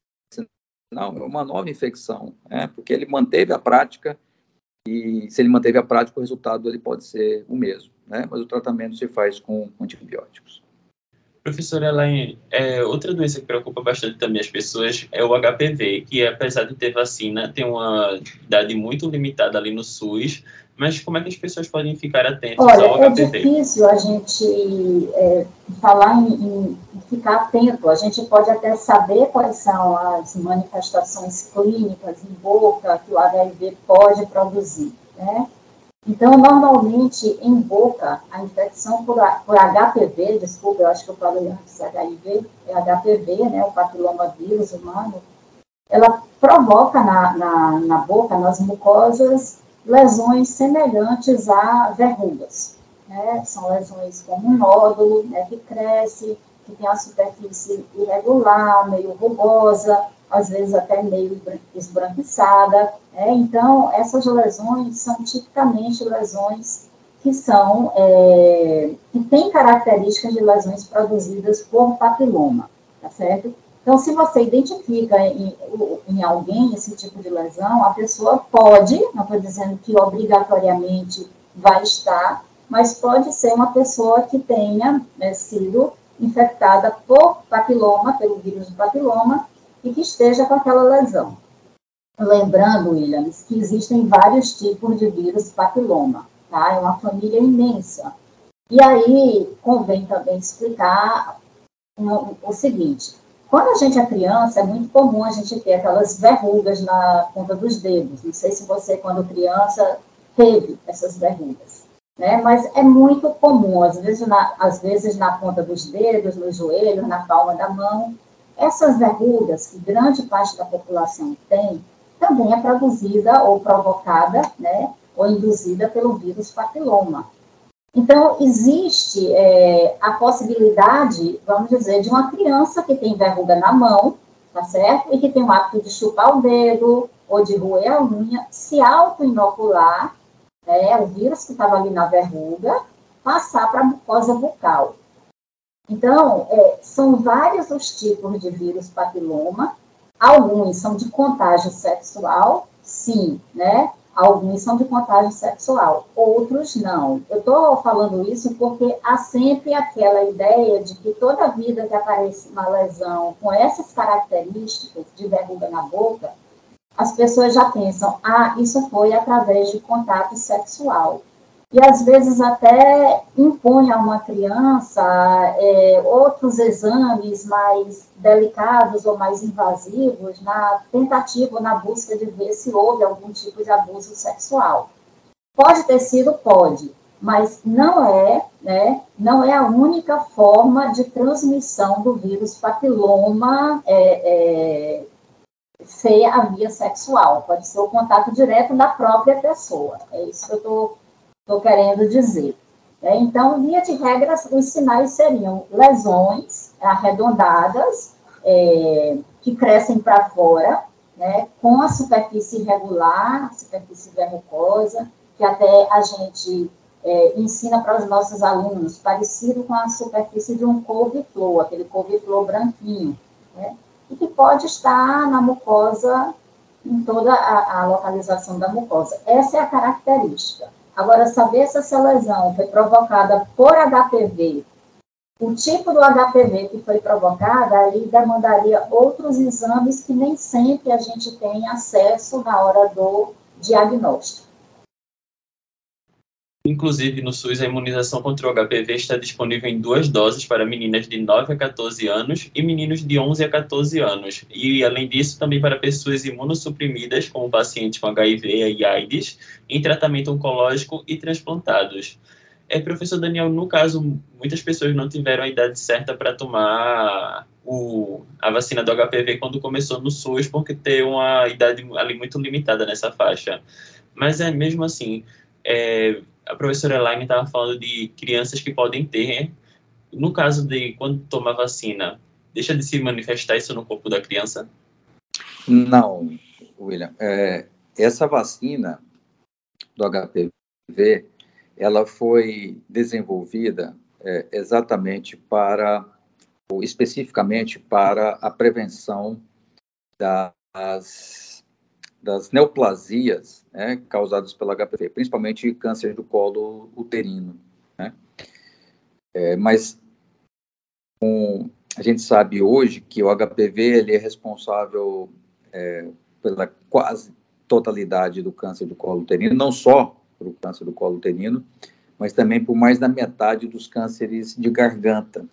Não, é uma nova infecção, né, porque ele manteve a prática e se ele manteve a prática, o resultado ele pode ser o mesmo, né? Mas o tratamento se faz com antibióticos. Professora Elaine, é, outra doença que preocupa bastante também as pessoas é o HPV, que apesar de ter vacina, tem uma idade muito limitada ali no SUS, mas como é que as pessoas podem ficar atentas Olha, ao HPV? É difícil a gente é, falar em, em, ficar atento. A gente pode até saber quais são as manifestações clínicas em boca que o HIV pode produzir, né? Então, normalmente, em boca, a infecção por, por HPV, desculpa, eu acho que eu falei antes HIV, é HPV, né, o papiloma vírus humano, ela provoca na, na, na boca, nas mucosas, lesões semelhantes a verrugas. Né? São lesões como um nódulo, né, que cresce, que tem a superfície irregular, meio rugosa, às vezes até meio esbranquiçada. Né? Então, essas lesões são tipicamente lesões que são, é, que têm características de lesões produzidas por papiloma, tá certo? Então, se você identifica em, em, alguém esse tipo de lesão, a pessoa pode, não estou dizendo que obrigatoriamente vai estar, mas pode ser uma pessoa que tenha né, sido infectada por papiloma, pelo vírus do papiloma, e que esteja com aquela lesão. Lembrando, Williams, que existem vários tipos de vírus papiloma, tá? É uma família imensa. E aí, convém também explicar o seguinte: quando a gente é criança, é muito comum a gente ter aquelas verrugas na ponta dos dedos. Não sei se você, quando criança, teve essas verrugas. Né? Mas é muito comum, às vezes, na, às vezes na ponta dos dedos, no joelho, na palma da mão. Essas verrugas, que grande parte da população tem, também é produzida ou provocada, né, ou induzida pelo vírus papiloma. Então, existe é, a possibilidade, vamos dizer, de uma criança que tem verruga na mão, tá certo? E que tem o hábito de chupar o dedo ou de roer a unha, se auto-inocular, né, o vírus que estava ali na verruga, passar para a mucosa bucal. Então, é, são vários os tipos de vírus papiloma, alguns são de contágio sexual, sim, né? Alguns são de contágio sexual, outros não. Eu estou falando isso porque há sempre aquela ideia de que toda vida que aparece uma lesão com essas características de verruga na boca, as pessoas já pensam, ah, isso foi através de contato sexual e às vezes até impõe a uma criança é, outros exames mais delicados ou mais invasivos na tentativa, na busca de ver se houve algum tipo de abuso sexual. Pode ter sido, pode, mas não é, né, não é a única forma de transmissão do vírus papiloma é, é, ser a via sexual, pode ser o contato direto da própria pessoa. É isso que eu estou querendo dizer. É, então, via de regra, os sinais seriam lesões arredondadas, é, que crescem para fora, né, com a superfície irregular, superfície verrucosa, que até a gente é, ensina para os nossos alunos, parecido com a superfície de um couve-flor, aquele couve-flor branquinho, né, e que pode estar na mucosa em toda a, a localização da mucosa. Essa é a característica. Agora, saber se essa lesão foi provocada por HPV, o tipo do HPV que foi provocado, aí demandaria outros exames que nem sempre a gente tem acesso na hora do diagnóstico. Inclusive, no SUS, a imunização contra o HPV está disponível em duas doses para meninas de 9 a 14 anos e meninos de 11 a 14 anos. E, além disso, também para pessoas imunossuprimidas, como pacientes com HIV e AIDS, em tratamento oncológico e transplantados. É, professor Daniel, no caso, muitas pessoas não tiveram a idade certa para tomar o, a vacina do HPV quando começou no SUS, porque tem uma idade ali muito limitada nessa faixa. Mas é mesmo assim, é, a professora Elaine estava falando de crianças que podem ter, no caso de quando toma vacina, deixa de se manifestar isso no corpo da criança? Não, William. É, essa vacina do HPV, ela foi desenvolvida é, exatamente para, ou especificamente para a prevenção das das neoplasias né, causadas pelo HPV, principalmente câncer do colo uterino. Né? É, mas com, a gente sabe hoje que o HPV ele é responsável é, pela quase totalidade do câncer do colo uterino, não só pelo câncer do colo uterino, mas também por mais da metade dos cânceres de garganta.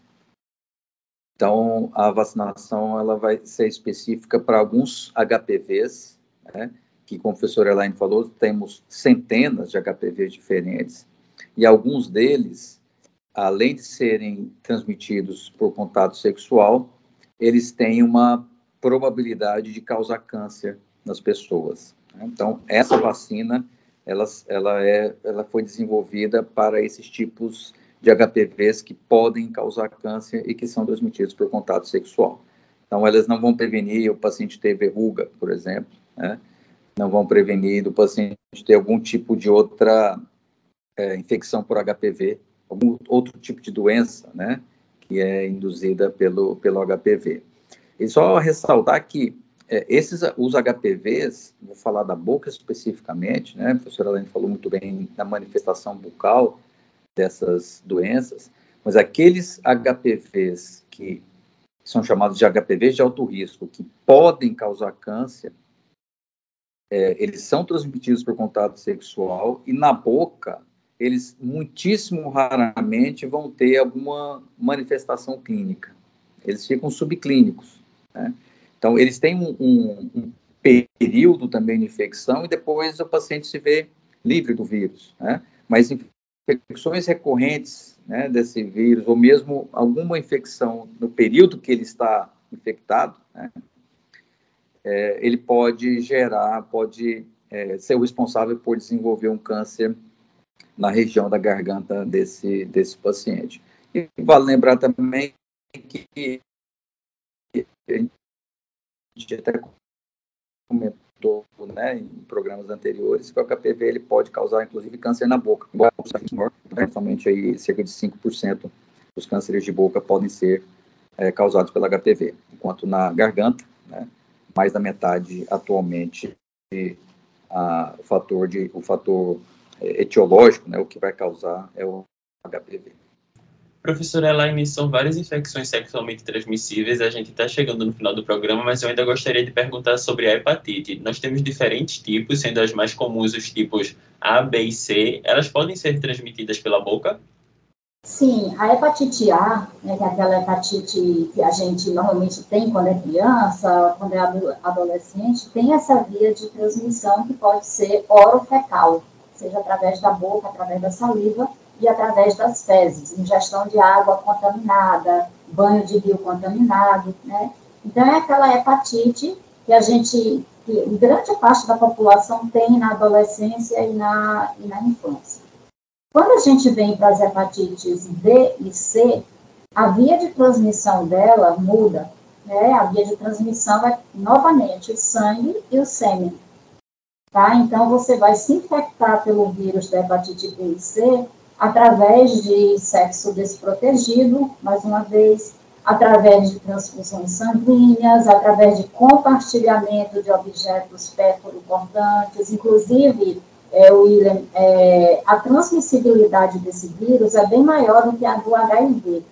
Então, a vacinação ela vai ser específica para alguns HPVs né, que, como a professora Elaine falou, temos centenas de HPVs diferentes, e alguns deles, além de serem transmitidos por contato sexual, eles têm uma probabilidade de causar câncer nas pessoas. Então, essa vacina, ela, ela, é, ela foi desenvolvida para esses tipos de HPVs que podem causar câncer e que são transmitidos por contato sexual. Então, elas não vão prevenir o paciente ter verruga, por exemplo, né? Não vão prevenir do paciente ter algum tipo de outra é, infecção por HPV, algum outro tipo de doença, né, que é induzida pelo, pelo HPV. E só ressaltar que é, esses, os HPVs, vou falar da boca especificamente, né, a professora Helene falou muito bem da manifestação bucal dessas doenças, mas aqueles HPVs que são chamados de HPVs de alto risco, que podem causar câncer, é, eles são transmitidos por contato sexual e na boca eles muitíssimo raramente vão ter alguma manifestação clínica. Eles ficam subclínicos. Né? Então, eles têm um, um, um, período também de infecção e depois o paciente se vê livre do vírus. Né? Mas infecções recorrentes né, desse vírus, ou mesmo alguma infecção no período que ele está infectado, né, é, ele pode gerar, pode é, ser o responsável por desenvolver um câncer na região da garganta desse, desse paciente. E vale lembrar também que a gente até comentou né, em programas anteriores que o HPV ele pode causar, inclusive, câncer na boca, principalmente aí cerca de 5% dos cânceres de boca podem ser é, causados pelo HPV, enquanto na garganta, né, mais da metade atualmente a, o fator de o fator é, etiológico, né, o que vai causar é o HPV. Professora Elaine, são várias infecções sexualmente transmissíveis. A gente está chegando no final do programa, mas eu ainda gostaria de perguntar sobre a hepatite. Nós temos diferentes tipos, sendo as mais comuns os tipos A, B e C. Elas podem ser transmitidas pela boca? Sim, a hepatite A, né, que é aquela hepatite que a gente normalmente tem quando é criança, quando é adolescente, tem essa via de transmissão que pode ser orofecal, seja através da boca, através da saliva e através das fezes, ingestão de água contaminada, banho de rio contaminado, né? Então é aquela hepatite que a gente, que grande parte da população tem na adolescência e na, e na infância. Quando a gente vem para as hepatites B e C, a via de transmissão dela muda. Né? A via de transmissão é, novamente, o sangue e o sêmen. Tá? Então, você vai se infectar pelo vírus da hepatite B e C através de sexo desprotegido, mais uma vez, através de transfusões sanguíneas, através de compartilhamento de objetos perfuro-cortantes, inclusive, é, William, é, a transmissibilidade desse vírus é bem maior do que a do HIV.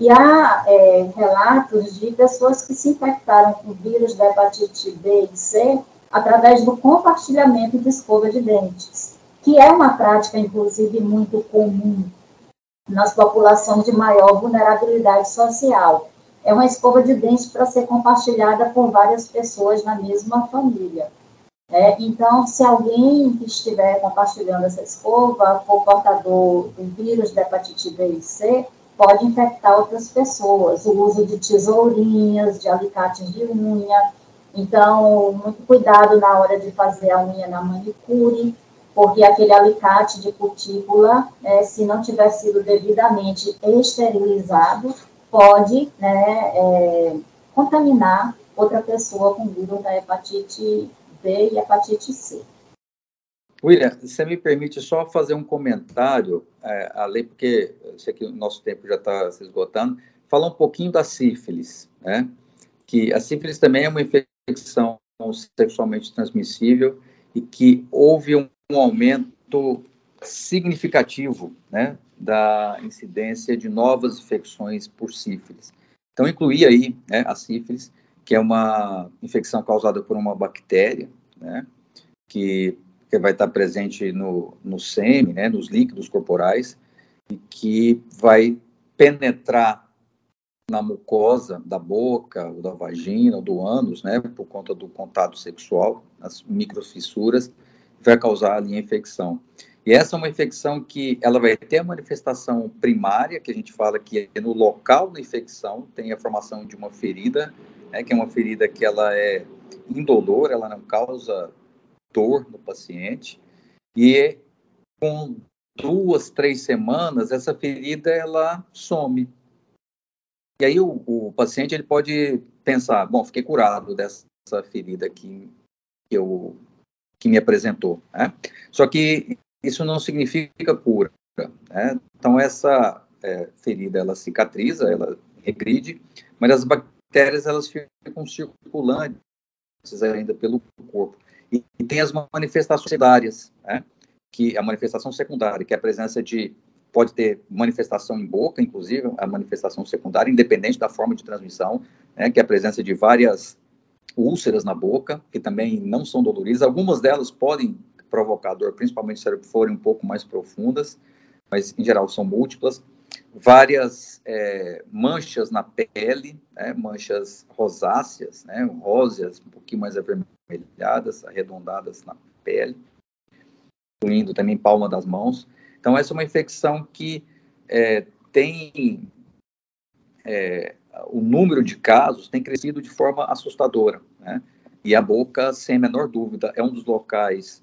E há é, relatos de pessoas que se infectaram com vírus da hepatite B e C através do compartilhamento de escova de dentes, que é uma prática, inclusive, muito comum nas populações de maior vulnerabilidade social. É uma escova de dentes para ser compartilhada por várias pessoas na mesma família. É, então, se alguém que estiver compartilhando essa escova for portador do vírus da hepatite B e C, pode infectar outras pessoas. O uso de tesourinhas, de alicates de unha. Então, muito cuidado na hora de fazer a unha na manicure, porque aquele alicate de cutícula, né, se não tiver sido devidamente esterilizado, pode né, é, contaminar outra pessoa com vírus da hepatite B e hepatite C. William, você me permite só fazer um comentário, é, além, porque sei que o nosso tempo já está se esgotando, falar um pouquinho da sífilis, né? Que a sífilis também é uma infecção sexualmente transmissível e que houve um, um aumento significativo, né, da incidência de novas infecções por sífilis. Então, incluía aí né, a sífilis, que é uma infecção causada por uma bactéria, né, que que vai estar presente no, no sêmen, né, nos líquidos corporais, e que vai penetrar na mucosa da boca, ou da vagina, ou do ânus, né, por conta do contato sexual, as microfissuras, vai causar ali a infecção. E essa é uma infecção que ela vai ter a manifestação primária, que a gente fala que é no local da infecção, tem a formação de uma ferida, né, que é uma ferida que ela é indolor, ela não causa dor no paciente e com duas, três semanas essa ferida ela some. E aí o, o paciente ele pode pensar, bom, fiquei curado dessa ferida que, eu que me apresentou. Né? Só que isso não significa cura. Né? Então essa é, ferida ela cicatriza, ela regride, mas as bactérias elas ficam circulantes ainda pelo corpo. E, e tem as manifestações secundárias, né? que a manifestação secundária, que é a presença de pode ter manifestação em boca, inclusive a manifestação secundária, independente da forma de transmissão, né, que é a presença de várias úlceras na boca, que também não são doloridas. Algumas delas podem provocar dor, principalmente se forem um pouco mais profundas, mas em geral são múltiplas. Várias é, manchas na pele, né, manchas rosáceas, né, róseas, um pouquinho mais avermelhadas arredondadas na pele, incluindo também palma das mãos. Então, essa é uma infecção que é, tem é, o número de casos tem crescido de forma assustadora, né? E a boca, sem a menor dúvida, é um dos locais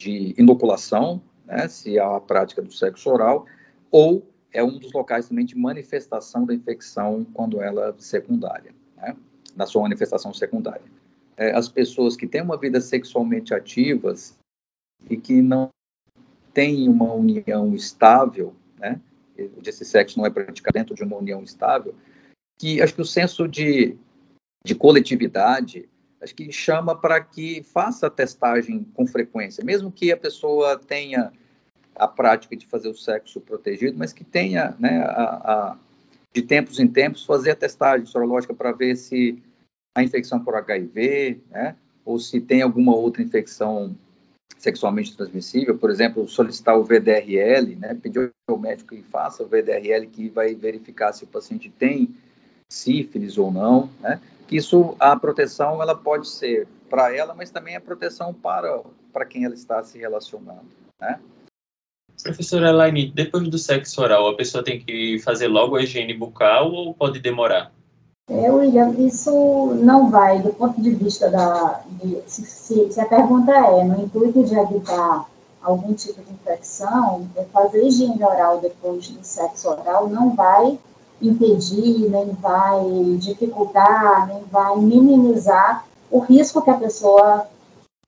de inoculação, né? Se há a prática do sexo oral, ou é um dos locais também de manifestação da infecção quando ela é secundária, né? Na sua manifestação secundária é, as pessoas que têm uma vida sexualmente ativas e que não têm uma união estável, né? Esse sexo não é praticado dentro de uma união estável, que acho que o senso de, de coletividade acho que chama para que faça a testagem com frequência, mesmo que a pessoa tenha a prática de fazer o sexo protegido, mas que tenha, né, a, a, de tempos em tempos, fazer a testagem sorológica para ver se a infecção por HIV, né? ou se tem alguma outra infecção sexualmente transmissível, por exemplo, solicitar o VDRL, né? pedir ao médico que faça o VDRL, que vai verificar se o paciente tem sífilis ou não, né? Isso, a proteção, ela pode ser para ela, mas também a proteção para, para quem ela está se relacionando, né? Professora Elaine, depois do sexo oral, a pessoa tem que fazer logo a higiene bucal ou pode demorar? É, William, isso não vai, do ponto de vista da. De, se, se, a pergunta é no intuito de evitar algum tipo de infecção, é fazer higiene oral depois do sexo oral não vai impedir, nem vai dificultar, nem vai minimizar o risco que a pessoa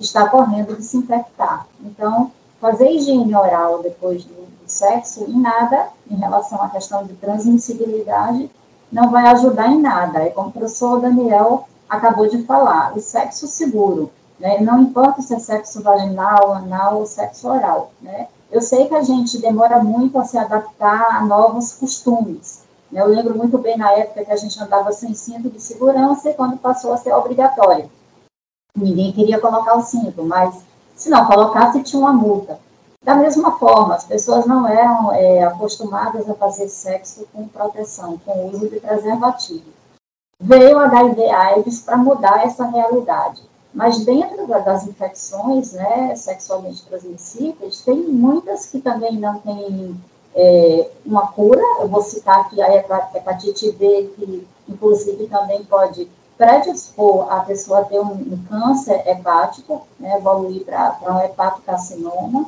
está correndo de se infectar. Então, fazer higiene oral depois do, sexo, em nada, em relação à questão de transmissibilidade, não vai ajudar em nada. É como o professor Daniel acabou de falar, o sexo seguro, né? Não importa se é sexo vaginal, anal ou sexo oral, né? Eu sei que a gente demora muito a se adaptar a novos costumes. Né? Eu lembro muito bem na época que a gente andava sem cinto de segurança e quando passou a ser obrigatório. Ninguém queria colocar o cinto, mas se não colocasse, tinha uma multa. Da mesma forma, as pessoas não eram é, acostumadas a fazer sexo com proteção, com uso de preservativo. Veio o HIV/AIDS para mudar essa realidade. Mas dentro das infecções né, sexualmente transmissíveis, tem muitas que também não têm é, uma cura. Eu vou citar aqui a hepatite B, que inclusive também pode predispor a pessoa a ter um, um câncer hepático, né, evoluir para um hepatocarcinoma,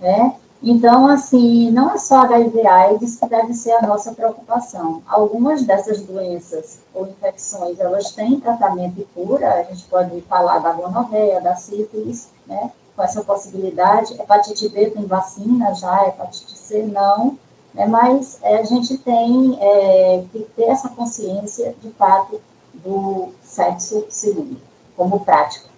né? Então, assim, não é só HIV AIDS que deve ser a nossa preocupação. Algumas dessas doenças ou infecções, elas têm tratamento e cura, a gente pode falar da gonorreia, da sífilis, né, com essa possibilidade. Hepatite B tem vacina já, hepatite C não, né, mas é, a gente tem é, que ter essa consciência, de fato, do sexo seguro, como prática.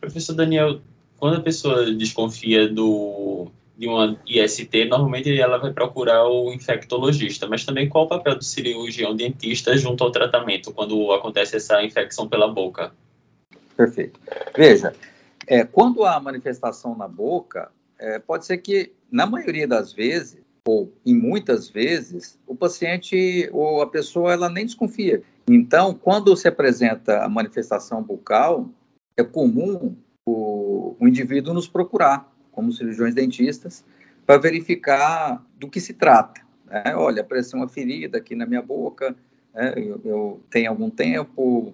Professor Daniel, quando a pessoa desconfia do, de uma IST, normalmente ela vai procurar o infectologista, mas também qual o papel do cirurgião dentista junto ao tratamento quando acontece essa infecção pela boca? Perfeito. Veja, é, quando há manifestação na boca, é, pode ser que, na maioria das vezes, ou em muitas vezes, o paciente ou a pessoa ela nem desconfia. Então, quando se apresenta a manifestação bucal, é comum o, o indivíduo nos procurar, como cirurgiões dentistas, para verificar do que se trata. Né? Olha, apareceu uma ferida aqui na minha boca, né? eu, eu, tenho algum tempo,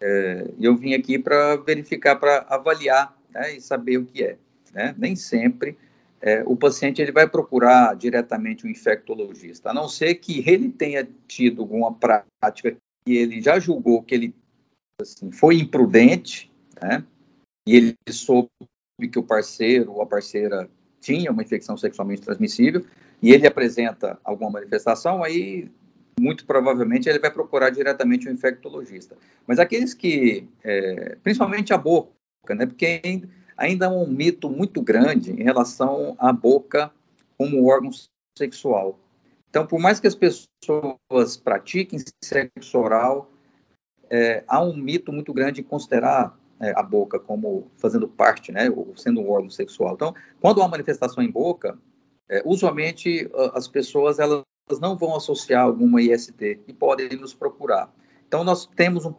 é, eu vim aqui para verificar, para avaliar né? e saber o que é. Né? Nem sempre é, o paciente ele vai procurar diretamente um infectologista, a não ser que ele tenha tido alguma prática que ele já julgou que ele assim, foi imprudente, né? e ele soube que o parceiro ou a parceira tinha uma infecção sexualmente transmissível e ele apresenta alguma manifestação, aí muito provavelmente ele vai procurar diretamente um infectologista. Mas aqueles que, é, principalmente a boca, né, porque ainda há um mito muito grande em relação à boca como órgão sexual. Então, por mais que as pessoas pratiquem sexo oral, é, há um mito muito grande em considerar é, a boca como fazendo parte, né, ou sendo um órgão sexual. Então, quando há manifestação em boca, é, usualmente as pessoas elas não vão associar alguma IST e podem nos procurar. Então, nós temos um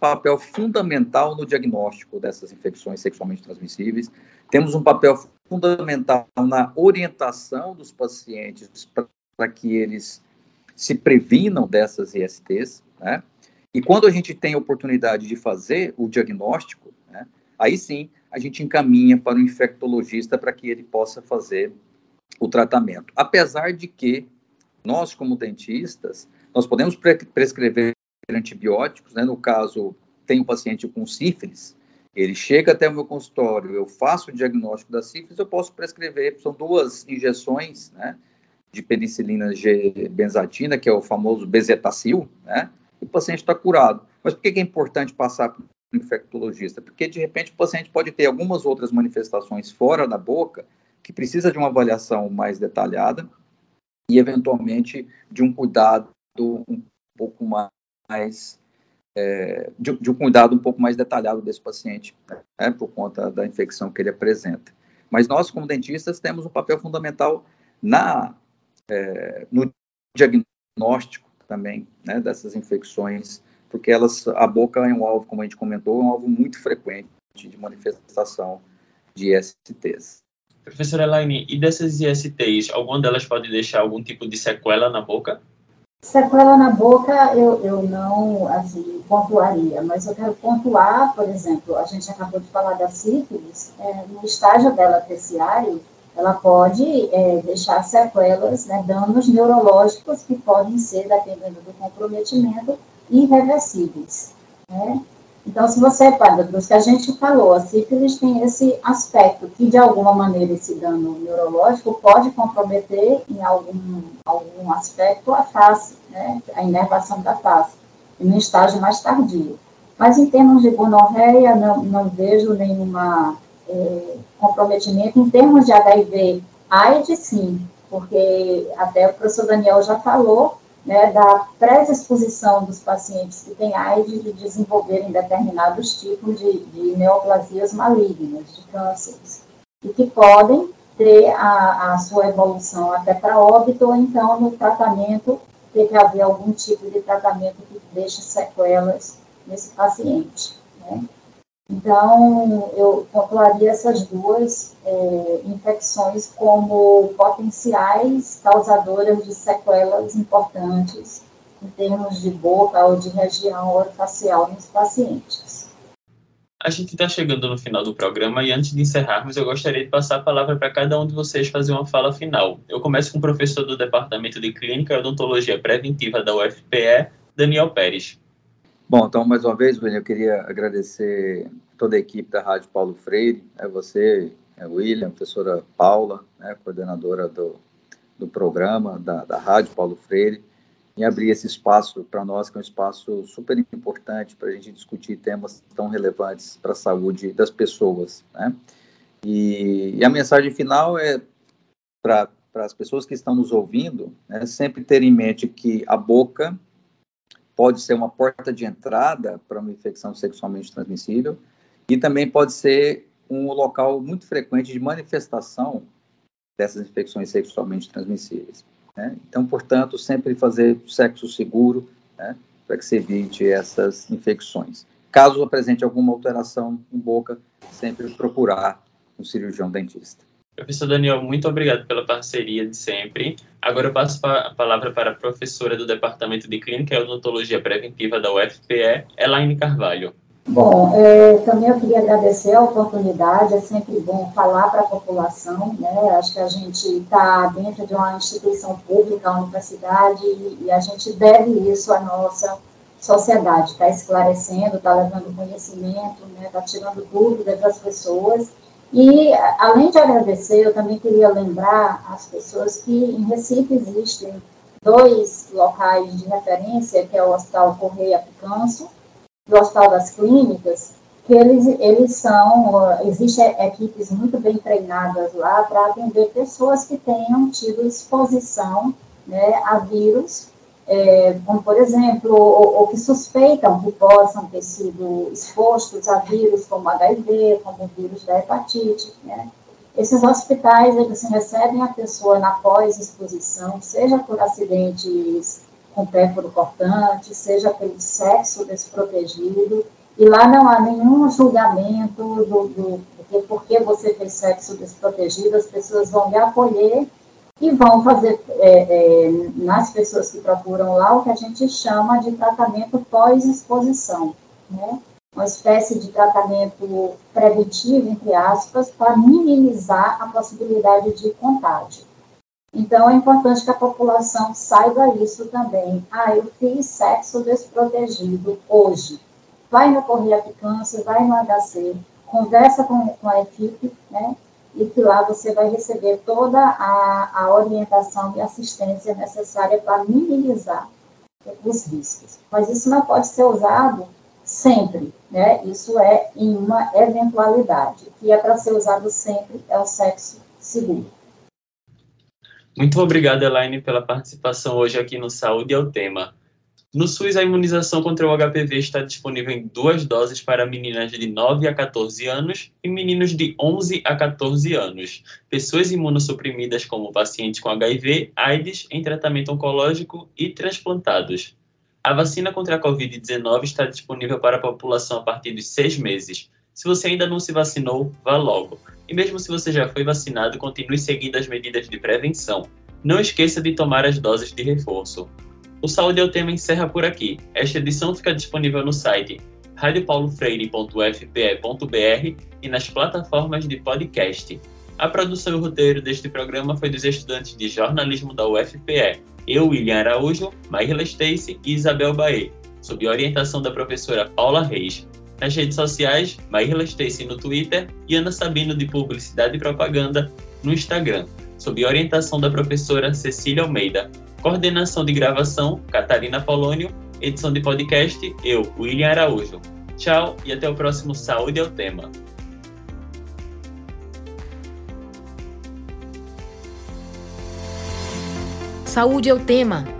papel fundamental no diagnóstico dessas infecções sexualmente transmissíveis, temos um papel fundamental na orientação dos pacientes para que eles se previnam dessas ISTs, né? E quando a gente tem a oportunidade de fazer o diagnóstico, né, aí sim a gente encaminha para o infectologista para que ele possa fazer o tratamento. Apesar de que nós, como dentistas, nós podemos pre prescrever antibióticos, né, no caso, tem um paciente com sífilis, ele chega até o meu consultório, eu faço o diagnóstico da sífilis, eu posso prescrever, são duas injeções, né, de penicilina G-benzatina, que é o famoso bezetacil, né, e o paciente está curado. Mas por que é importante passar para o infectologista? Porque, de repente, o paciente pode ter algumas outras manifestações fora da boca que precisa de uma avaliação mais detalhada e, eventualmente, de um cuidado um pouco mais é, de, de, um cuidado um pouco mais detalhado desse paciente, né, por conta da infecção que ele apresenta. Mas nós, como dentistas, temos um papel fundamental na, é, no diagnóstico também, né, dessas infecções, porque elas, a boca é um alvo, como a gente comentou, é um alvo muito frequente de manifestação de ISTs. Professora Elaine, e dessas ISTs, alguma delas pode deixar algum tipo de sequela na boca? Sequela na boca eu, eu não assim, pontuaria, mas eu quero pontuar, por exemplo, a gente acabou de falar da sífilis, é, no estágio dela terciário, ela pode é, deixar sequelas, né, danos neurológicos que podem ser, dependendo do comprometimento, irreversíveis. Né? Então, se você, Padre Cruz, que a gente falou, a sífilis tem esse aspecto que, de alguma maneira, esse dano neurológico pode comprometer em algum, algum aspecto a face, né, a inervação da face, em um estágio mais tardio. Mas, em termos de gonorreia, não, não vejo nenhuma é, comprometimento. Em termos de HIV, AIDS, sim, porque até o professor Daniel já falou, né, da predisposição dos pacientes que têm AIDS de desenvolverem determinados tipos de, de neoplasias malignas, de cânceres, e que podem ter a, a sua evolução até para óbito, ou então no tratamento ter que haver algum tipo de tratamento que deixe sequelas nesse paciente. Né? Então, eu pontuaria essas duas é, infecções como potenciais causadoras de sequelas importantes em termos de boca ou de região orofacial nos pacientes. A gente está chegando no final do programa e antes de encerrarmos, eu gostaria de passar a palavra para cada um de vocês fazer uma fala final. Eu começo com o professor do Departamento de Clínica e Odontologia Preventiva da UFPE, Daniel Pérez. Bom, então, mais uma vez, William, eu queria agradecer toda a equipe da Rádio Paulo Freire, é você, é William, professora Paula, né, coordenadora do, do programa da, da Rádio Paulo Freire, em abrir esse espaço para nós, que é um espaço super importante para a gente discutir temas tão relevantes para a saúde das pessoas. Né? E, e a mensagem final é para as pessoas que estão nos ouvindo, né, sempre ter em mente que a boca pode ser uma porta de entrada para uma infecção sexualmente transmissível e também pode ser um local muito frequente de manifestação dessas infecções sexualmente transmissíveis. Né? Então, portanto, sempre fazer sexo seguro né, para que se evite essas infecções. Caso apresente alguma alteração em boca, sempre procurar um cirurgião dentista. Professor Daniel, muito obrigado pela parceria de sempre. Agora eu passo a palavra para a professora do Departamento de Clínica e Odontologia Preventiva da UFPE, Elaine Carvalho. Bom, é, também eu queria agradecer a oportunidade, é sempre bom falar para a população, né? Acho que a gente está dentro de uma instituição pública, a universidade, e, e a gente deve isso à nossa sociedade, está esclarecendo, está levando conhecimento, está né? Tá tirando dúvidas das pessoas e, além de agradecer, eu também queria lembrar as pessoas que em Recife existem dois locais de referência, que é o Hospital Correia Picanso e o Hospital das Clínicas, que eles, eles são, existem equipes muito bem treinadas lá para atender pessoas que tenham tido exposição né, a vírus é, como por exemplo, ou, ou, que suspeitam que possam ter sido expostos a vírus como HIV, como o vírus da hepatite, né? Esses hospitais, eles recebem a pessoa na pós-exposição, seja por acidentes com pérfuro cortante, seja pelo sexo desprotegido, e lá não há nenhum julgamento do, do, do porque você fez sexo desprotegido, as pessoas vão lhe acolher e vão fazer é, é, nas pessoas que procuram lá o que a gente chama de tratamento pós-exposição, né? uma espécie de tratamento preventivo, entre aspas, para minimizar a possibilidade de contágio. Então, é importante que a população saiba isso também. Ah, eu fiz sexo desprotegido hoje. Vai no Correia Câncer, vai no HC, conversa com, com a equipe, né? E que lá você vai receber toda a, a orientação e assistência necessária para minimizar os riscos. Mas isso não pode ser usado sempre, né? Isso é em uma eventualidade. O que é para ser usado sempre é o sexo seguro. Muito obrigado, Elaine, pela participação hoje aqui no Saúde é o Tema. No SUS, a imunização contra o HPV está disponível em duas doses para meninas de 9 a 14 anos e meninos de 11 a 14 anos, pessoas imunossuprimidas como pacientes com HIV, AIDS em tratamento oncológico e transplantados. A vacina contra a Covid-19 está disponível para a população a partir de seis meses. Se você ainda não se vacinou, vá logo. E mesmo se você já foi vacinado, continue seguindo as medidas de prevenção. Não esqueça de tomar as doses de reforço. O Saúde é o Tema encerra por aqui. Esta edição fica disponível no site radiopaulofreire.fpe.br e nas plataformas de podcast. A produção e o roteiro deste programa foi dos estudantes de jornalismo da UFPE, eu, William Araújo, Maíra Stacy e Isabel Baê, sob orientação da professora Paula Reis. Nas redes sociais, Maíra Stacy no Twitter e Ana Sabino de Publicidade e Propaganda no Instagram, sob orientação da professora Cecília Almeida. Coordenação de gravação, Catarina Polônio. Edição de podcast, eu, William Araújo. Tchau e até o próximo Saúde é o Tema. Saúde é o tema